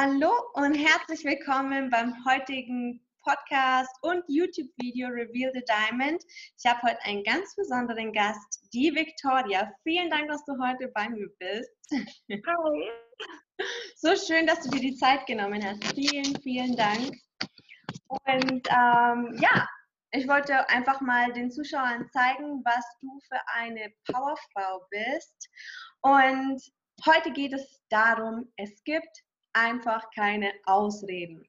Hallo und herzlich willkommen beim heutigen Podcast und YouTube-Video Reveal the Diamond. Ich habe heute einen ganz besonderen Gast, die Victoria. Vielen Dank, dass du heute bei mir bist. Hi. So schön, dass du dir die Zeit genommen hast. Vielen, vielen Dank. Und ähm, ja, ich wollte einfach mal den Zuschauern zeigen, was du für eine Powerfrau bist. Und heute geht es darum, es gibt einfach keine Ausreden.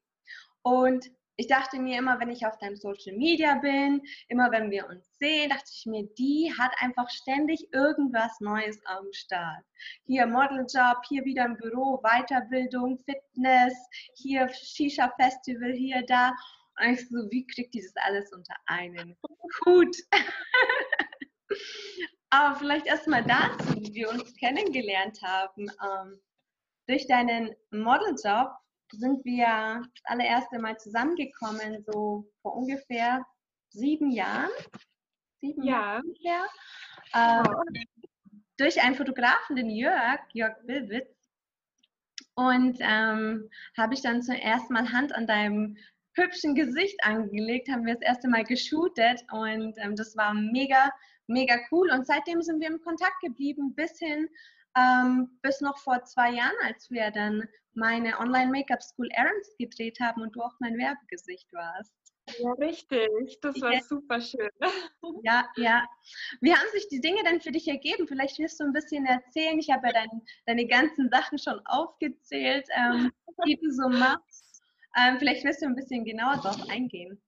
Und ich dachte mir immer, wenn ich auf deinem Social Media bin, immer wenn wir uns sehen, dachte ich mir, die hat einfach ständig irgendwas Neues am Start. Hier Modeljob, hier wieder im Büro, Weiterbildung, Fitness, hier Shisha Festival, hier da. Und ich so, wie kriegt die das alles unter einen Hut? Aber vielleicht erstmal dazu, wie wir uns kennengelernt haben. Ähm, durch deinen Modeljob sind wir das allererste Mal zusammengekommen, so vor ungefähr sieben Jahren. Sieben ja. Jahre äh, durch einen Fotografen, den Jörg, Jörg Bilwitz. Und ähm, habe ich dann zuerst mal Hand an deinem hübschen Gesicht angelegt, haben wir das erste Mal geshootet und ähm, das war mega, mega cool. Und seitdem sind wir im Kontakt geblieben bis hin ähm, bis noch vor zwei Jahren, als wir dann meine Online-Make-up-School Errands gedreht haben und du auch mein Werbegesicht warst. Ja, richtig. Das war ja. super schön. Ja, ja. Wie haben sich die Dinge denn für dich ergeben? Vielleicht wirst du ein bisschen erzählen. Ich habe ja dein, deine ganzen Sachen schon aufgezählt, ähm, die du so machst. Ähm, vielleicht wirst du ein bisschen genauer darauf eingehen.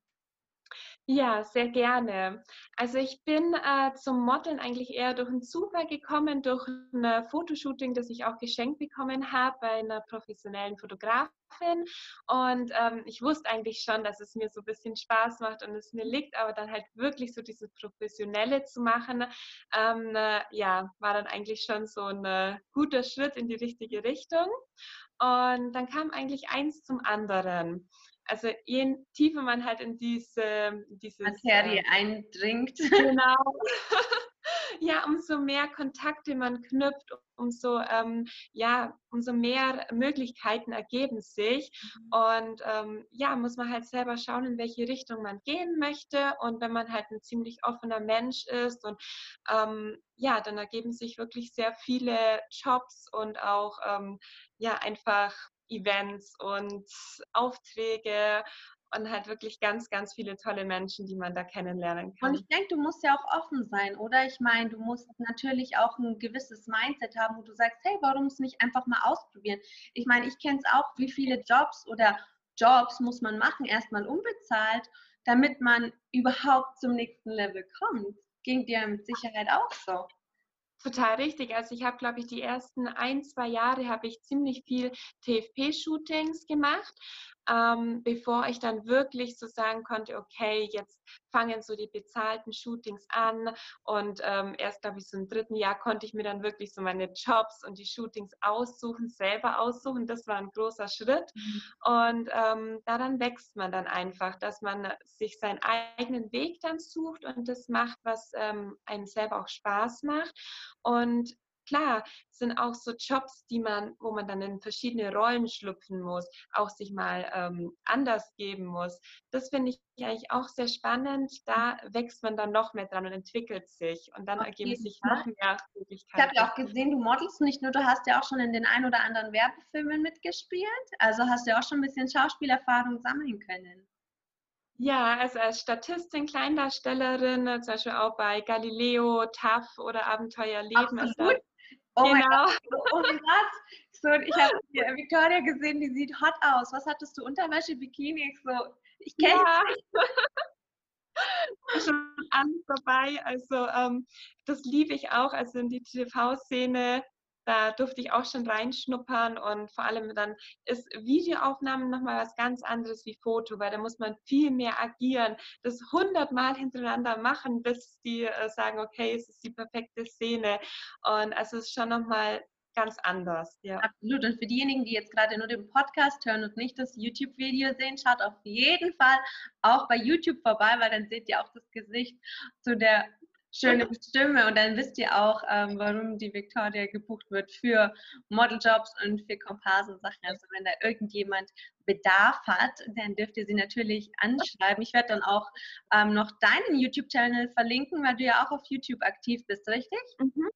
Ja, sehr gerne. Also ich bin äh, zum Modeln eigentlich eher durch einen Zufall gekommen, durch ein Fotoshooting, das ich auch geschenkt bekommen habe bei einer professionellen Fotografin. Und ähm, ich wusste eigentlich schon, dass es mir so ein bisschen Spaß macht und es mir liegt, aber dann halt wirklich so dieses Professionelle zu machen, ähm, äh, ja, war dann eigentlich schon so ein äh, guter Schritt in die richtige Richtung. Und dann kam eigentlich eins zum anderen also je tiefer man halt in diese dieses, Materie äh, eindringt. Genau. ja, umso mehr Kontakte man knüpft, umso, ähm, ja, umso mehr Möglichkeiten ergeben sich. Mhm. Und ähm, ja, muss man halt selber schauen, in welche Richtung man gehen möchte. Und wenn man halt ein ziemlich offener Mensch ist und ähm, ja, dann ergeben sich wirklich sehr viele Jobs und auch ähm, ja, einfach Events und Aufträge und halt wirklich ganz, ganz viele tolle Menschen, die man da kennenlernen kann. Und ich denke, du musst ja auch offen sein, oder? Ich meine, du musst natürlich auch ein gewisses Mindset haben, wo du sagst, hey, warum es nicht einfach mal ausprobieren? Ich meine, ich kenne es auch, wie viele Jobs oder Jobs muss man machen, erstmal unbezahlt, damit man überhaupt zum nächsten Level kommt. Ging dir mit Sicherheit auch so. Total richtig. Also ich habe, glaube ich, die ersten ein, zwei Jahre habe ich ziemlich viel TFP-Shootings gemacht, ähm, bevor ich dann wirklich so sagen konnte, okay, jetzt fangen so die bezahlten Shootings an und ähm, erst, glaube ich, so im dritten Jahr konnte ich mir dann wirklich so meine Jobs und die Shootings aussuchen, selber aussuchen. Das war ein großer Schritt mhm. und ähm, daran wächst man dann einfach, dass man sich seinen eigenen Weg dann sucht und das macht, was ähm, einem selber auch Spaß macht und klar, sind auch so Jobs, die man, wo man dann in verschiedene Rollen schlüpfen muss, auch sich mal ähm, anders geben muss. Das finde ich eigentlich auch sehr spannend. Da wächst man dann noch mehr dran und entwickelt sich und dann Auf ergeben sich noch mehr Möglichkeiten. Ich habe ja auch gesehen, du modelst nicht nur, du hast ja auch schon in den ein oder anderen Werbefilmen mitgespielt. Also hast du ja auch schon ein bisschen Schauspielerfahrung sammeln können. Ja, also als Statistin, Kleindarstellerin, zum Beispiel auch bei Galileo, TAF oder Abenteuerleben. Absolut. Oh genau. mein Gott, oh mein Gott. So, ich habe Victoria gesehen, die sieht hot aus. Was hattest du? Unterwäsche, Bikini? So, ich kenne ja. schon alles dabei. Also ähm, das liebe ich auch. Also in die TV-Szene da durfte ich auch schon reinschnuppern und vor allem dann ist Videoaufnahmen nochmal was ganz anderes wie Foto, weil da muss man viel mehr agieren, das hundertmal hintereinander machen, bis die äh, sagen, okay, es ist die perfekte Szene. Und also es ist schon nochmal ganz anders. Ja. Absolut. Und für diejenigen, die jetzt gerade nur den Podcast hören und nicht das YouTube-Video sehen, schaut auf jeden Fall auch bei YouTube vorbei, weil dann seht ihr auch das Gesicht zu der schöne Stimme und dann wisst ihr auch, ähm, warum die Victoria gebucht wird für Modeljobs und für Komparsensachen. Also wenn da irgendjemand Bedarf hat, dann dürft ihr sie natürlich anschreiben. Ich werde dann auch ähm, noch deinen YouTube-Channel verlinken, weil du ja auch auf YouTube aktiv bist, richtig? Mhm.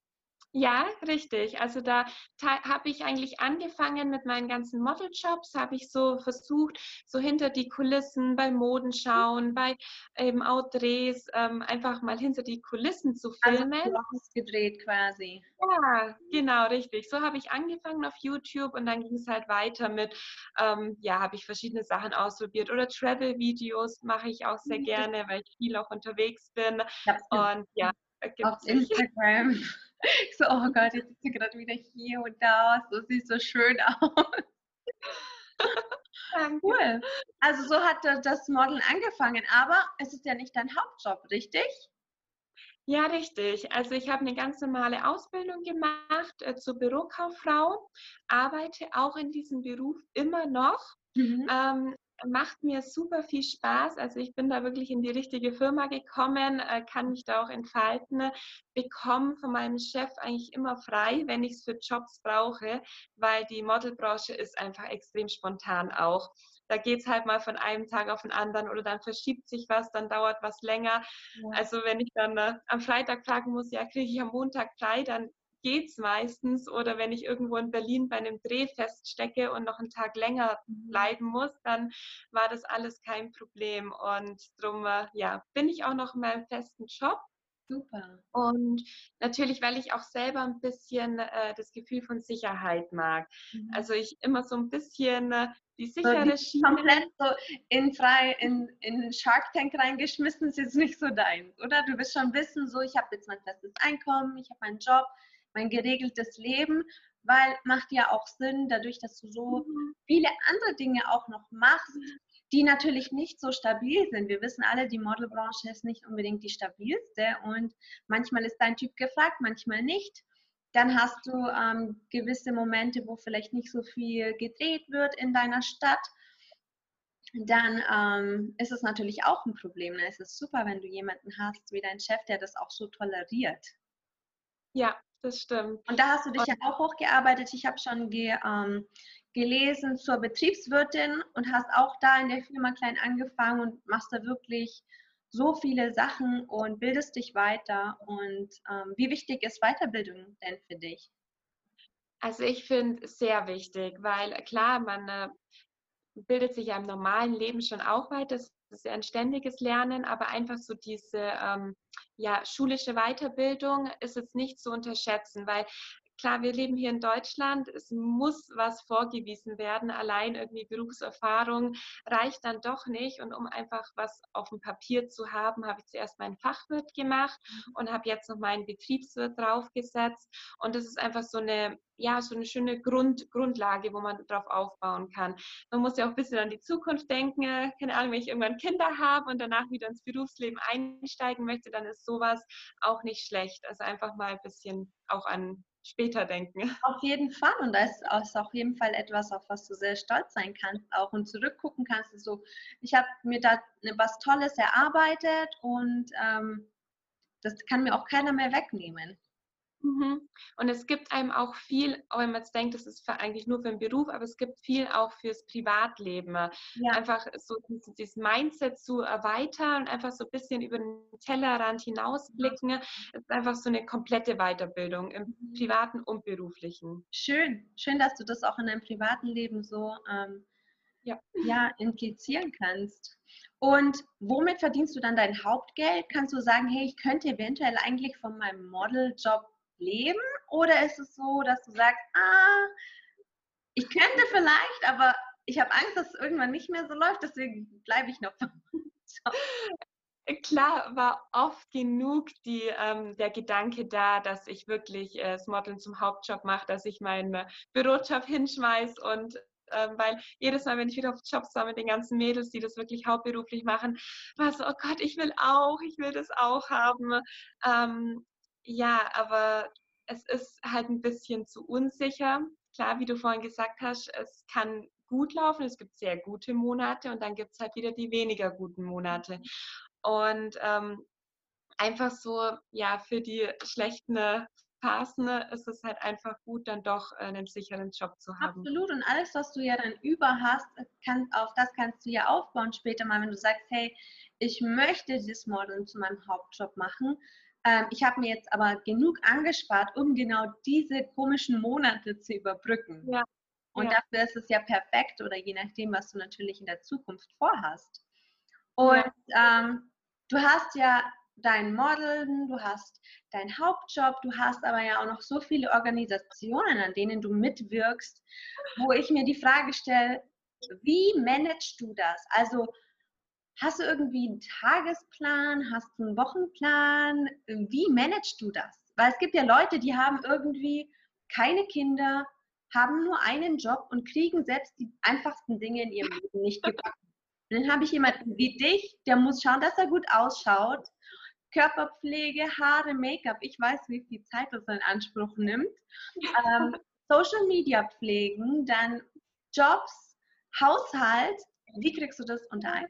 Ja, richtig. Also da habe ich eigentlich angefangen mit meinen ganzen Modeljobs, habe ich so versucht, so hinter die Kulissen bei Modenschauen, bei eben Outdrehs, ähm, einfach mal hinter die Kulissen zu also filmen. Also gedreht quasi. Ja, genau, richtig. So habe ich angefangen auf YouTube und dann ging es halt weiter mit, ähm, ja, habe ich verschiedene Sachen ausprobiert oder Travel-Videos mache ich auch sehr mhm. gerne, weil ich viel auch unterwegs bin. Und ja, auf Instagram. Ich so, oh Gott, jetzt ist sie gerade wieder hier und da. So sieht so schön aus. cool. Also so hat das Modeln angefangen, aber es ist ja nicht dein Hauptjob, richtig? Ja, richtig. Also ich habe eine ganz normale Ausbildung gemacht äh, zur Bürokauffrau, arbeite auch in diesem Beruf immer noch. Mhm. Ähm, macht mir super viel Spaß. Also ich bin da wirklich in die richtige Firma gekommen, äh, kann mich da auch entfalten, bekomme von meinem Chef eigentlich immer frei, wenn ich es für Jobs brauche, weil die Modelbranche ist einfach extrem spontan auch. Da geht es halt mal von einem Tag auf den anderen oder dann verschiebt sich was, dann dauert was länger. Ja. Also wenn ich dann äh, am Freitag fragen muss, ja, kriege ich am Montag frei, dann geht es meistens. Oder wenn ich irgendwo in Berlin bei einem Dreh feststecke und noch einen Tag länger bleiben muss, dann war das alles kein Problem. Und darum äh, ja, bin ich auch noch in meinem festen Job. Super. Und natürlich, weil ich auch selber ein bisschen äh, das Gefühl von Sicherheit mag. Mhm. Also ich immer so ein bisschen äh, die sichere so, Schiene. Komplett so in frei in, in Shark Tank reingeschmissen ist jetzt nicht so dein, oder? Du wirst schon wissen, so ich habe jetzt mein festes Einkommen, ich habe meinen Job, mein geregeltes Leben, weil macht ja auch Sinn, dadurch, dass du so mhm. viele andere Dinge auch noch machst, die natürlich nicht so stabil sind. Wir wissen alle, die Modelbranche ist nicht unbedingt die stabilste und manchmal ist dein Typ gefragt, manchmal nicht. Dann hast du ähm, gewisse Momente, wo vielleicht nicht so viel gedreht wird in deiner Stadt. Dann ähm, ist es natürlich auch ein Problem. Es ist super, wenn du jemanden hast wie dein Chef, der das auch so toleriert. Ja, das stimmt. Und da hast du dich und, ja auch hochgearbeitet. Ich habe schon ge, ähm, gelesen zur Betriebswirtin und hast auch da in der Firma klein angefangen und machst da wirklich so viele Sachen und bildest dich weiter. Und ähm, wie wichtig ist Weiterbildung denn für dich? Also ich finde es sehr wichtig, weil klar, man äh, bildet sich ja im normalen Leben schon auch weiter. Das ist ja ein ständiges Lernen, aber einfach so diese ähm, ja, schulische Weiterbildung ist jetzt nicht zu unterschätzen, weil klar, wir leben hier in Deutschland, es muss was vorgewiesen werden. Allein irgendwie Berufserfahrung reicht dann doch nicht. Und um einfach was auf dem Papier zu haben, habe ich zuerst meinen Fachwirt gemacht und habe jetzt noch meinen Betriebswirt draufgesetzt. Und das ist einfach so eine ja, so eine schöne Grund, Grundlage, wo man drauf aufbauen kann. Man muss ja auch ein bisschen an die Zukunft denken. Keine Ahnung, wenn ich irgendwann Kinder habe und danach wieder ins Berufsleben einsteigen möchte, dann ist sowas auch nicht schlecht. Also einfach mal ein bisschen auch an später denken. Auf jeden Fall. Und da ist auf jeden Fall etwas, auf was du sehr stolz sein kannst auch und zurückgucken kannst. So, ich habe mir da was Tolles erarbeitet und ähm, das kann mir auch keiner mehr wegnehmen. Mhm. Und es gibt einem auch viel, auch wenn man jetzt denkt, das ist eigentlich nur für den Beruf, aber es gibt viel auch fürs Privatleben. Ja. Einfach so dieses Mindset zu erweitern und einfach so ein bisschen über den Tellerrand hinausblicken. Ja. ist einfach so eine komplette Weiterbildung im mhm. privaten und beruflichen. Schön, schön, dass du das auch in deinem privaten Leben so ähm, ja. Ja, implizieren kannst. Und womit verdienst du dann dein Hauptgeld? Kannst du sagen, hey, ich könnte eventuell eigentlich von meinem Modeljob leben? Oder ist es so, dass du sagst, ah, ich könnte vielleicht, aber ich habe Angst, dass es irgendwann nicht mehr so läuft, deswegen bleibe ich noch. klar war oft genug die, ähm, der Gedanke da, dass ich wirklich äh, das Modeln zum Hauptjob mache, dass ich meinen äh, Bürojob hinschmeiß und ähm, weil jedes Mal, wenn ich wieder auf Jobs war mit den ganzen Mädels, die das wirklich hauptberuflich machen, war so, oh Gott, ich will auch, ich will das auch haben. Ähm, ja, aber es ist halt ein bisschen zu unsicher. Klar, wie du vorhin gesagt hast, es kann gut laufen, es gibt sehr gute Monate und dann gibt es halt wieder die weniger guten Monate. Und ähm, einfach so, ja, für die schlechten Phasen ist es halt einfach gut, dann doch einen sicheren Job zu haben. Absolut. Und alles, was du ja dann über hast, kann, auf das kannst du ja aufbauen später mal, wenn du sagst, hey, ich möchte dieses Modeln zu meinem Hauptjob machen. Ähm, ich habe mir jetzt aber genug angespart, um genau diese komischen Monate zu überbrücken. Ja. Und ja. dafür ist es ja perfekt oder je nachdem, was du natürlich in der Zukunft vorhast. Und ja. ähm, du hast ja dein Modeln, du hast deinen Hauptjob, du hast aber ja auch noch so viele Organisationen, an denen du mitwirkst, wo ich mir die Frage stelle, wie managst du das? Also hast du irgendwie einen Tagesplan, hast du einen Wochenplan? Wie managst du das? Weil es gibt ja Leute, die haben irgendwie keine Kinder, haben nur einen Job und kriegen selbst die einfachsten Dinge in ihrem Leben nicht gebacken. dann habe ich jemanden wie dich, der muss schauen, dass er gut ausschaut, Körperpflege, Haare, Make-up. Ich weiß, wie viel Zeit das in Anspruch nimmt. Ähm, Social Media pflegen, dann Jobs, Haushalt. Wie kriegst du das unter einen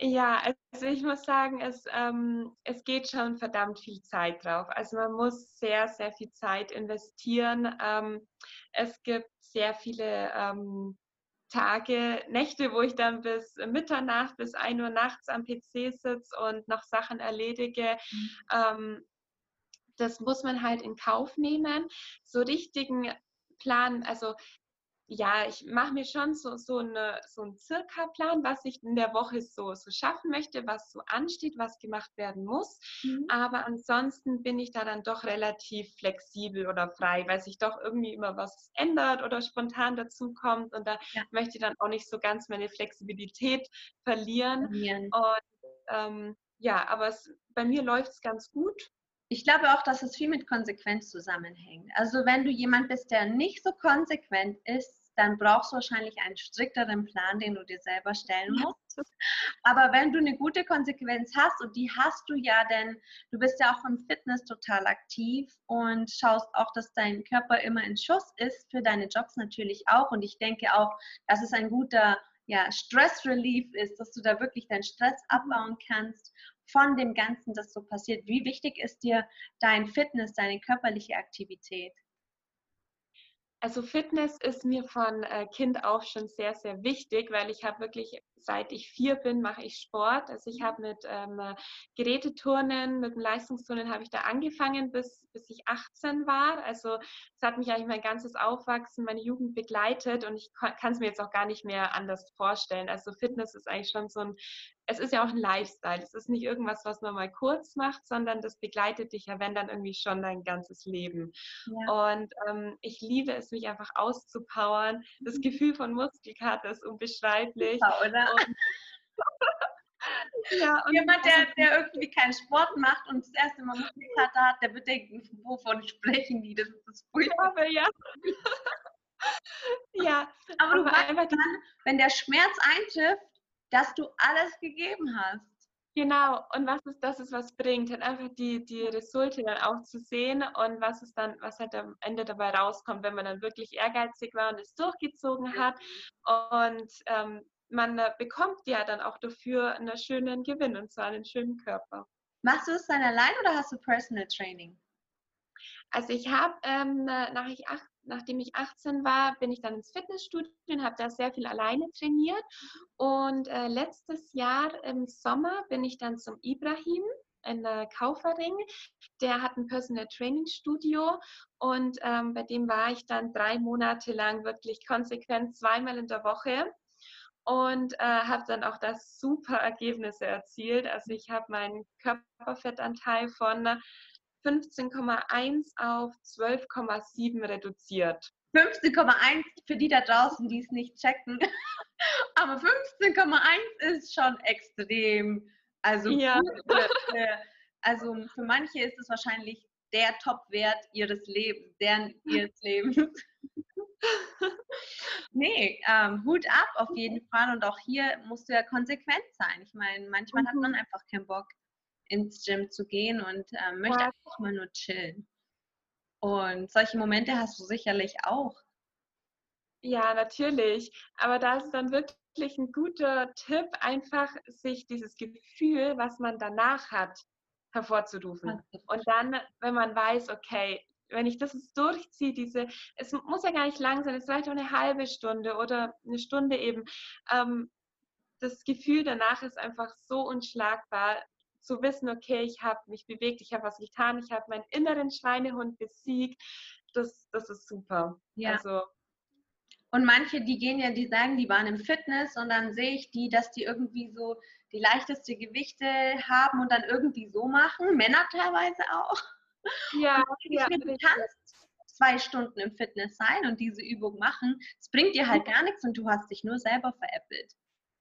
Ja, also ich muss sagen, es, ähm, es geht schon verdammt viel Zeit drauf. Also man muss sehr, sehr viel Zeit investieren. Ähm, es gibt sehr viele ähm, Tage, Nächte, wo ich dann bis Mitternacht, bis 1 Uhr nachts am PC sitze und noch Sachen erledige. Mhm. Ähm, das muss man halt in Kauf nehmen. So richtigen Plan, also ja, ich mache mir schon so, so, eine, so einen Circa-Plan, was ich in der Woche so, so schaffen möchte, was so ansteht, was gemacht werden muss. Mhm. Aber ansonsten bin ich da dann doch relativ flexibel oder frei, weil sich doch irgendwie immer was ändert oder spontan dazu kommt. Und da ja. möchte ich dann auch nicht so ganz meine Flexibilität verlieren. verlieren. Und ähm, ja, aber es, bei mir läuft es ganz gut. Ich glaube auch, dass es viel mit Konsequenz zusammenhängt. Also wenn du jemand bist, der nicht so konsequent ist, dann brauchst du wahrscheinlich einen strikteren Plan, den du dir selber stellen musst. Aber wenn du eine gute Konsequenz hast, und die hast du ja, denn du bist ja auch im Fitness total aktiv und schaust auch, dass dein Körper immer in Schuss ist, für deine Jobs natürlich auch. Und ich denke auch, dass es ein guter ja, Stress Relief ist, dass du da wirklich deinen Stress abbauen kannst von dem Ganzen, das so passiert. Wie wichtig ist dir dein Fitness, deine körperliche Aktivität? Also Fitness ist mir von äh, Kind auf schon sehr, sehr wichtig, weil ich habe wirklich, seit ich vier bin, mache ich Sport. Also ich habe mit ähm, Geräteturnen, mit dem Leistungsturnen habe ich da angefangen, bis, bis ich 18 war. Also es hat mich eigentlich mein ganzes Aufwachsen, meine Jugend begleitet und ich kann es mir jetzt auch gar nicht mehr anders vorstellen. Also Fitness ist eigentlich schon so ein es ist ja auch ein Lifestyle. Es ist nicht irgendwas, was man mal kurz macht, sondern das begleitet dich ja, wenn dann irgendwie schon dein ganzes Leben. Ja. Und ähm, ich liebe es, mich einfach auszupowern. Das mhm. Gefühl von Muskelkater ist unbeschreiblich. Ja, oder? Ja, Jemand, der, der irgendwie keinen Sport macht und das erste Mal Muskelkater hat, der wird denken, wovon sprechen die? Das ist das furchtbar. Ja, ja. aber du weißt dann, wenn der Schmerz eintrifft, dass du alles gegeben hast. Genau, und was ist das, ist, was bringt, halt einfach die, die Resultate dann auch zu sehen und was ist dann, was halt am Ende dabei rauskommt, wenn man dann wirklich ehrgeizig war und es durchgezogen hat. Und ähm, man bekommt ja dann auch dafür einen schönen Gewinn und zwar einen schönen Körper. Machst du es dann allein oder hast du Personal Training? Also ich habe, ähm, nach ich acht, nachdem ich 18 war, bin ich dann ins Fitnessstudio und habe da sehr viel alleine trainiert. Und äh, letztes Jahr im Sommer bin ich dann zum Ibrahim in der Kaufering. Der hat ein Personal Training Studio und ähm, bei dem war ich dann drei Monate lang wirklich konsequent zweimal in der Woche und äh, habe dann auch das super Ergebnisse erzielt. Also ich habe meinen Körperfettanteil von 15,1 auf 12,7 reduziert. 15,1 für die da draußen, die es nicht checken. Aber 15,1 ist schon extrem. Also, ja. also für manche ist es wahrscheinlich der Top-Wert ihres Lebens, deren ihres Lebens. Nee, ähm, Hut ab auf jeden Fall. Und auch hier musst du ja konsequent sein. Ich meine, manchmal mhm. hat man einfach keinen Bock, ins Gym zu gehen und ähm, möchte ja. einfach mal nur chillen. Und solche Momente hast du sicherlich auch. Ja, natürlich. Aber da ist dann wirklich ein guter Tipp, einfach sich dieses Gefühl, was man danach hat, hervorzurufen. Und dann, wenn man weiß, okay, wenn ich das durchziehe, diese, es muss ja gar nicht lang sein, es reicht auch eine halbe Stunde oder eine Stunde eben. Ähm, das Gefühl danach ist einfach so unschlagbar, zu wissen, okay, ich habe mich bewegt, ich habe was getan, ich habe meinen inneren Schweinehund besiegt. Das, das ist super. Ja. Also, und manche, die gehen ja, die sagen, die waren im Fitness und dann sehe ich die, dass die irgendwie so die leichteste Gewichte haben und dann irgendwie so machen. Männer teilweise auch. Ja, ja du kannst zwei Stunden im Fitness sein und diese Übung machen. Es bringt dir halt gar nichts und du hast dich nur selber veräppelt.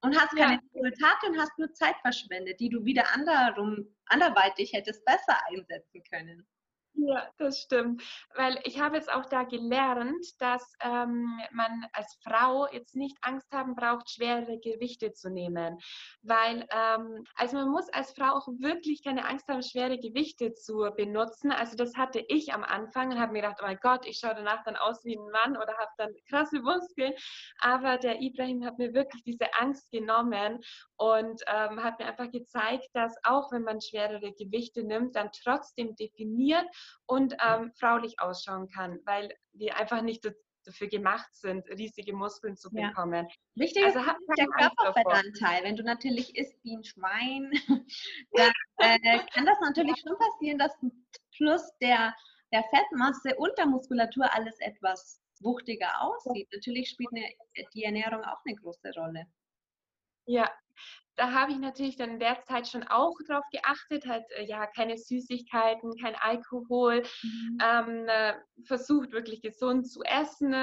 Und hast keine ja. Resultate und hast nur Zeit verschwendet, die du wieder anderum, anderweitig hättest besser einsetzen können. Ja, das stimmt. Weil ich habe jetzt auch da gelernt, dass ähm, man als Frau jetzt nicht Angst haben braucht, schwere Gewichte zu nehmen. Weil, ähm, also man muss als Frau auch wirklich keine Angst haben, schwere Gewichte zu benutzen. Also das hatte ich am Anfang und habe mir gedacht, oh mein Gott, ich schaue danach dann aus wie ein Mann oder habe dann krasse Muskeln. Aber der Ibrahim hat mir wirklich diese Angst genommen und ähm, hat mir einfach gezeigt, dass auch wenn man schwerere Gewichte nimmt, dann trotzdem definiert und ähm, fraulich ausschauen kann, weil wir einfach nicht dafür gemacht sind, riesige Muskeln zu bekommen. Ja. Wichtig also, ist der Körperfettanteil. Wenn du natürlich isst wie ein Schwein, dann äh, kann das natürlich schon passieren, dass plus der, der Fettmasse und der Muskulatur alles etwas wuchtiger aussieht. Natürlich spielt eine, die Ernährung auch eine große Rolle. Ja, da habe ich natürlich dann in der Zeit schon auch drauf geachtet, halt äh, ja keine Süßigkeiten, kein Alkohol, mhm. ähm, äh, versucht wirklich gesund zu essen,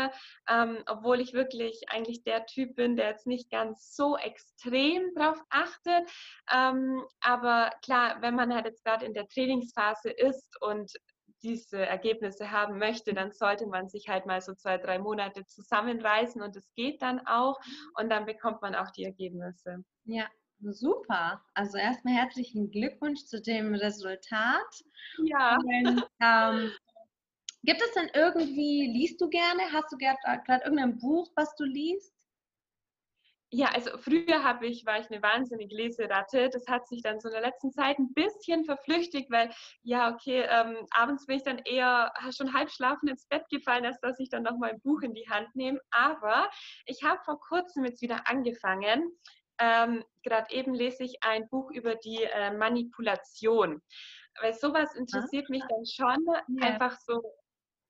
ähm, obwohl ich wirklich eigentlich der Typ bin, der jetzt nicht ganz so extrem drauf achtet. Ähm, aber klar, wenn man halt jetzt gerade in der Trainingsphase ist und diese Ergebnisse haben möchte, dann sollte man sich halt mal so zwei, drei Monate zusammenreißen und es geht dann auch und dann bekommt man auch die Ergebnisse. Ja, Super. Also erstmal herzlichen Glückwunsch zu dem Resultat. Ja. Und, ähm, gibt es denn irgendwie, liest du gerne? Hast du gerade irgendein Buch, was du liest? Ja, also früher habe ich, war ich eine wahnsinnige Leseratte. Das hat sich dann so in der letzten Zeit ein bisschen verflüchtigt, weil ja, okay, ähm, abends bin ich dann eher schon halb schlafen ins Bett gefallen, als dass ich dann noch mal ein Buch in die Hand nehme. Aber ich habe vor kurzem jetzt wieder angefangen, ähm, Gerade eben lese ich ein Buch über die äh, Manipulation. Weil sowas interessiert ah. mich dann schon, ja. einfach so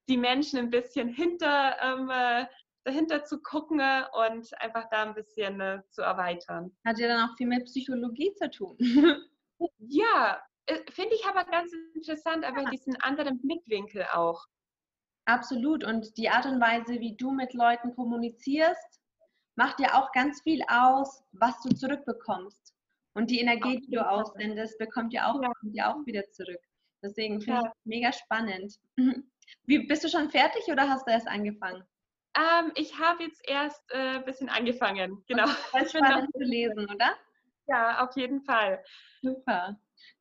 die Menschen ein bisschen hinter, ähm, äh, dahinter zu gucken und einfach da ein bisschen äh, zu erweitern. Hat ja dann auch viel mit Psychologie zu tun. ja, äh, finde ich aber ganz interessant, aber ja. diesen anderen Blickwinkel auch. Absolut. Und die Art und Weise, wie du mit Leuten kommunizierst, macht ja auch ganz viel aus, was du zurückbekommst. Und die Energie, die du aussendest, bekommt ja auch, ja auch wieder zurück. Deswegen finde ja. ich mega spannend. Wie, bist du schon fertig oder hast du erst angefangen? Ähm, ich habe jetzt erst ein äh, bisschen angefangen. Genau. Okay, ist spannend zu lesen, oder? Ja, auf jeden Fall. Super.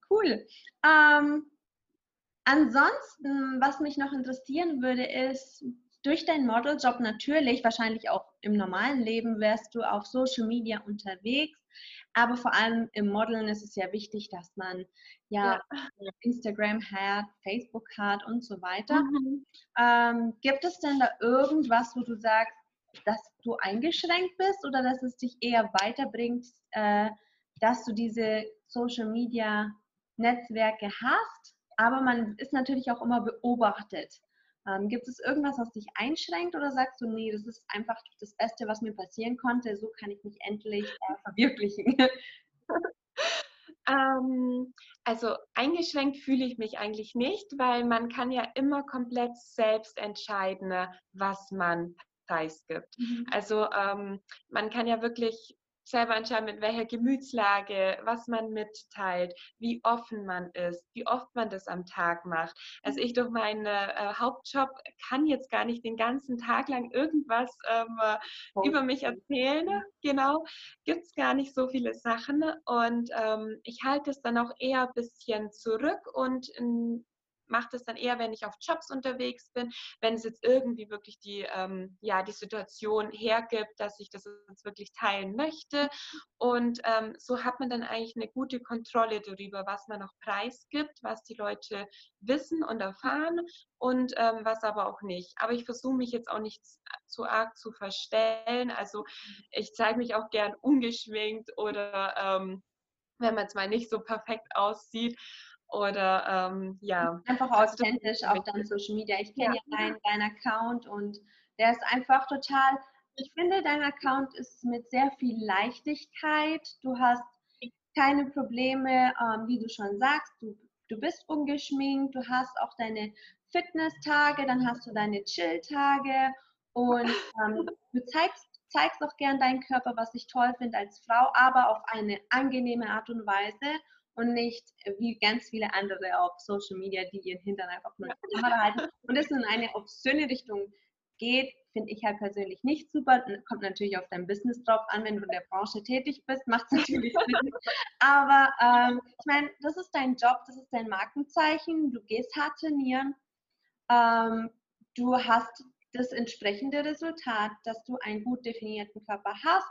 Cool. Ähm, ansonsten, was mich noch interessieren würde, ist, durch deinen Modeljob natürlich, wahrscheinlich auch im normalen Leben, wärst du auf Social Media unterwegs. Aber vor allem im Modeln ist es ja wichtig, dass man ja, ja. Instagram hat, Facebook hat und so weiter. Mhm. Ähm, gibt es denn da irgendwas, wo du sagst, dass du eingeschränkt bist oder dass es dich eher weiterbringt, äh, dass du diese Social Media Netzwerke hast? Aber man ist natürlich auch immer beobachtet. Ähm, gibt es irgendwas, was dich einschränkt oder sagst du, nee, das ist einfach das Beste, was mir passieren konnte, so kann ich mich endlich äh, verwirklichen? Ähm, also eingeschränkt fühle ich mich eigentlich nicht, weil man kann ja immer komplett selbst entscheiden, was man preisgibt. Mhm. Also ähm, man kann ja wirklich selber entscheiden, mit welcher Gemütslage, was man mitteilt, wie offen man ist, wie oft man das am Tag macht. Also ich durch meinen äh, Hauptjob kann jetzt gar nicht den ganzen Tag lang irgendwas ähm, oh. über mich erzählen. Genau, gibt es gar nicht so viele Sachen. Und ähm, ich halte es dann auch eher ein bisschen zurück und in, mache das dann eher, wenn ich auf Jobs unterwegs bin, wenn es jetzt irgendwie wirklich die, ähm, ja, die Situation hergibt, dass ich das jetzt wirklich teilen möchte. Und ähm, so hat man dann eigentlich eine gute Kontrolle darüber, was man auch preisgibt, was die Leute wissen und erfahren und ähm, was aber auch nicht. Aber ich versuche mich jetzt auch nicht zu arg zu verstellen. Also ich zeige mich auch gern ungeschminkt oder ähm, wenn man es mal nicht so perfekt aussieht. Oder ähm, ja. Einfach also authentisch auf deinem Social Media. Ich kenne ja, ja deinen, deinen Account und der ist einfach total, ich finde, dein Account ist mit sehr viel Leichtigkeit. Du hast keine Probleme, ähm, wie du schon sagst, du, du bist ungeschminkt, du hast auch deine Fitness-Tage, dann hast du deine Chill-Tage und ähm, du zeigst, zeigst auch gern deinen Körper, was ich toll finde als Frau, aber auf eine angenehme Art und Weise und nicht wie ganz viele andere auf Social Media, die ihren Hintern einfach nur in die Kamera halten. Und es in eine obszöne Richtung geht, finde ich halt persönlich nicht super. Kommt natürlich auf dein Business drauf an, wenn du in der Branche tätig bist, macht es natürlich Sinn. Aber ähm, ich meine, das ist dein Job, das ist dein Markenzeichen, du gehst hart trainieren, ähm, du hast das entsprechende Resultat, dass du einen gut definierten Körper hast,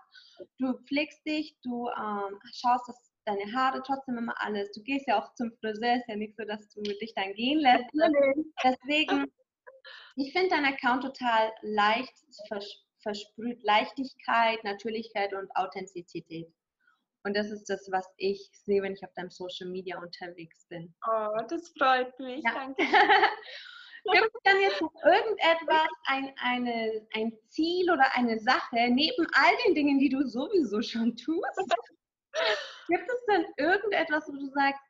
du pflegst dich, du ähm, schaust, dass deine Haare trotzdem immer alles. Du gehst ja auch zum Friseur, ist ja nicht so, dass du dich dann gehen lässt. Deswegen, ich finde dein Account total leicht, vers versprüht Leichtigkeit, Natürlichkeit und Authentizität. Und das ist das, was ich sehe, wenn ich auf deinem Social Media unterwegs bin. Oh, das freut mich. Ja. Danke. Gibt es dann jetzt noch irgendetwas, ein, eine, ein Ziel oder eine Sache, neben all den Dingen, die du sowieso schon tust, Gibt es denn irgendetwas, wo du sagst,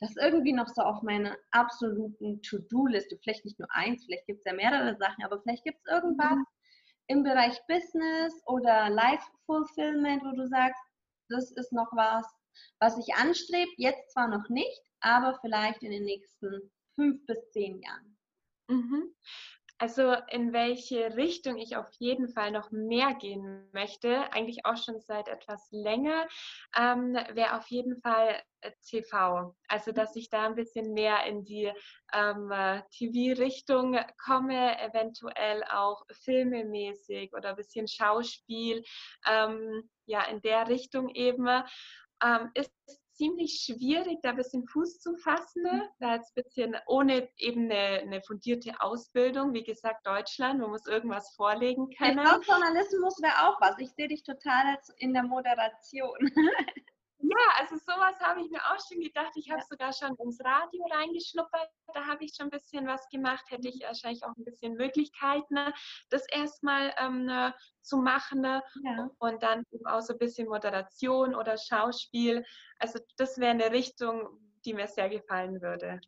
das ist irgendwie noch so auf meiner absoluten To-Do-Liste, vielleicht nicht nur eins, vielleicht gibt es ja mehrere Sachen, aber vielleicht gibt es irgendwas mhm. im Bereich Business oder Life Fulfillment, wo du sagst, das ist noch was, was ich anstrebe, jetzt zwar noch nicht, aber vielleicht in den nächsten fünf bis zehn Jahren. Mhm. Also in welche Richtung ich auf jeden Fall noch mehr gehen möchte, eigentlich auch schon seit etwas länger, ähm, wäre auf jeden Fall äh, TV. Also dass ich da ein bisschen mehr in die ähm, TV-Richtung komme, eventuell auch filmemäßig oder ein bisschen Schauspiel, ähm, ja in der Richtung eben. Ähm, ist ziemlich schwierig, da ein bisschen Fuß zu fassen. Ne? Da jetzt ein bisschen ohne eben eine, eine, fundierte Ausbildung. Wie gesagt, Deutschland, man muss irgendwas vorlegen können. Glaube, Journalismus wäre auch was. Ich sehe dich total in der Moderation. Ja, also sowas habe ich mir auch schon gedacht. Ich habe ja. sogar schon ins Radio reingeschnuppert. Da habe ich schon ein bisschen was gemacht. Hätte ich wahrscheinlich auch ein bisschen Möglichkeiten, das erstmal ähm, ne, zu machen. Ne? Ja. Und dann auch so ein bisschen Moderation oder Schauspiel. Also das wäre eine Richtung, die mir sehr gefallen würde.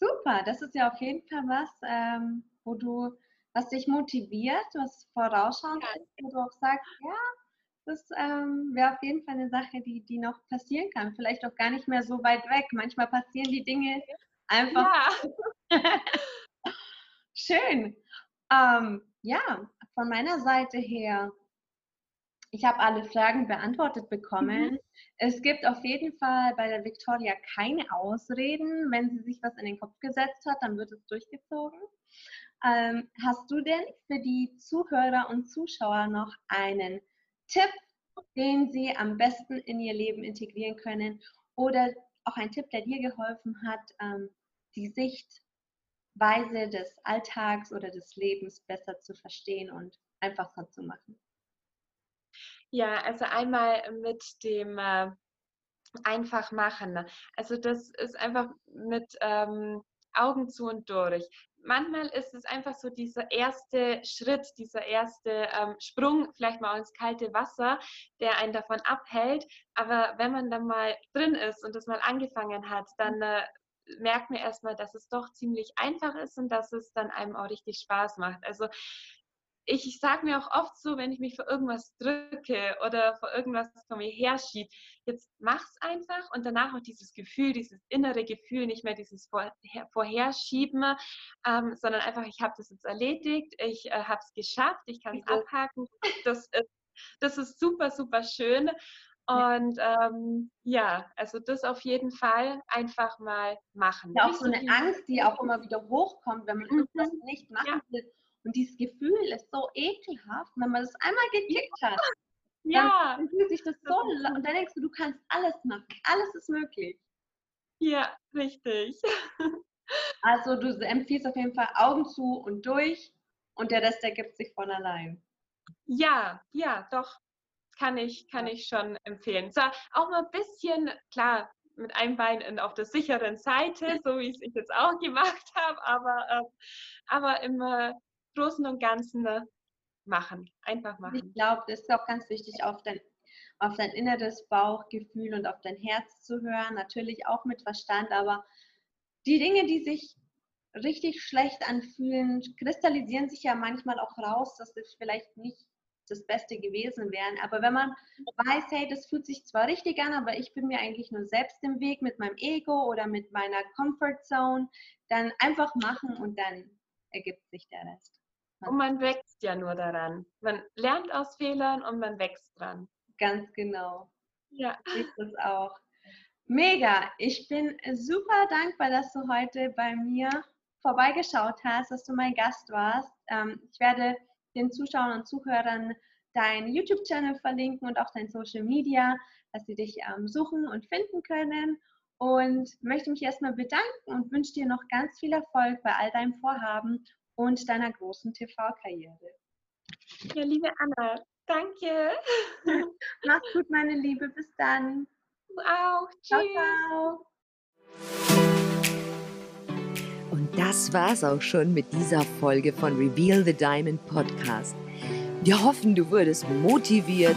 Super, das ist ja auf jeden Fall was, ähm, wo du, was dich motiviert, was vorausschauend ja. ist, wo du auch sagst, ja, das ähm, wäre auf jeden Fall eine Sache, die, die noch passieren kann. Vielleicht auch gar nicht mehr so weit weg. Manchmal passieren die Dinge einfach. Ja. Schön. Ähm, ja, von meiner Seite her, ich habe alle Fragen beantwortet bekommen. Mhm. Es gibt auf jeden Fall bei der Victoria keine Ausreden. Wenn sie sich was in den Kopf gesetzt hat, dann wird es durchgezogen. Ähm, hast du denn für die Zuhörer und Zuschauer noch einen Tipp, den Sie am besten in Ihr Leben integrieren können oder auch ein Tipp, der dir geholfen hat, ähm, die Sichtweise des Alltags oder des Lebens besser zu verstehen und einfacher zu machen? Ja, also einmal mit dem äh, einfach machen. Also das ist einfach mit ähm, Augen zu und durch manchmal ist es einfach so dieser erste Schritt, dieser erste ähm, Sprung, vielleicht mal ins kalte Wasser, der einen davon abhält. Aber wenn man dann mal drin ist und das mal angefangen hat, dann äh, merkt man erstmal, dass es doch ziemlich einfach ist und dass es dann einem auch richtig Spaß macht. Also ich, ich sage mir auch oft so, wenn ich mich vor irgendwas drücke oder vor irgendwas von mir herschiebe, jetzt mach's einfach und danach auch dieses Gefühl, dieses innere Gefühl, nicht mehr dieses Vorher Vorherschieben, ähm, sondern einfach, ich habe das jetzt erledigt, ich äh, habe es geschafft, ich kann es abhaken. Das ist, das ist super, super schön. Und ähm, ja, also das auf jeden Fall einfach mal machen. Ja, auch so eine Angst, die auch immer wieder hochkommt, wenn man mhm. irgendwas nicht machen ja. Und dieses Gefühl ist so ekelhaft, wenn man das einmal gekickt hat. Ja. Dann fühlt sich das so und dann denkst du, du kannst alles machen. Alles ist möglich. Ja, richtig. Also du empfiehlst auf jeden Fall Augen zu und durch und der Rest ergibt sich von allein. Ja, ja, doch. Kann ich, kann ich schon empfehlen. Zwar auch mal ein bisschen, klar, mit einem Bein auf der sicheren Seite, so wie ich es jetzt auch gemacht habe, aber, äh, aber immer Großen und Ganzen ne, machen. Einfach machen. Ich glaube, das ist auch ganz wichtig, auf dein, auf dein inneres Bauchgefühl und auf dein Herz zu hören. Natürlich auch mit Verstand, aber die Dinge, die sich richtig schlecht anfühlen, kristallisieren sich ja manchmal auch raus, dass es vielleicht nicht das Beste gewesen wären. Aber wenn man weiß, hey, das fühlt sich zwar richtig an, aber ich bin mir eigentlich nur selbst im Weg mit meinem Ego oder mit meiner Comfort Zone, dann einfach machen und dann ergibt sich der Rest. Und man wächst ja nur daran. Man lernt aus Fehlern und man wächst dran. Ganz genau. Ja. Ich das auch. Mega. Ich bin super dankbar, dass du heute bei mir vorbeigeschaut hast, dass du mein Gast warst. Ähm, ich werde den Zuschauern und Zuhörern deinen YouTube-Channel verlinken und auch dein Social Media, dass sie dich ähm, suchen und finden können. Und möchte mich erstmal bedanken und wünsche dir noch ganz viel Erfolg bei all deinem Vorhaben und deiner großen TV-Karriere. Ja, liebe Anna, danke. Mach's gut, meine Liebe. Bis dann. Du auch. Tschüss. Ciao, ciao. Und das war's auch schon mit dieser Folge von Reveal the Diamond Podcast. Wir hoffen, du wurdest motiviert,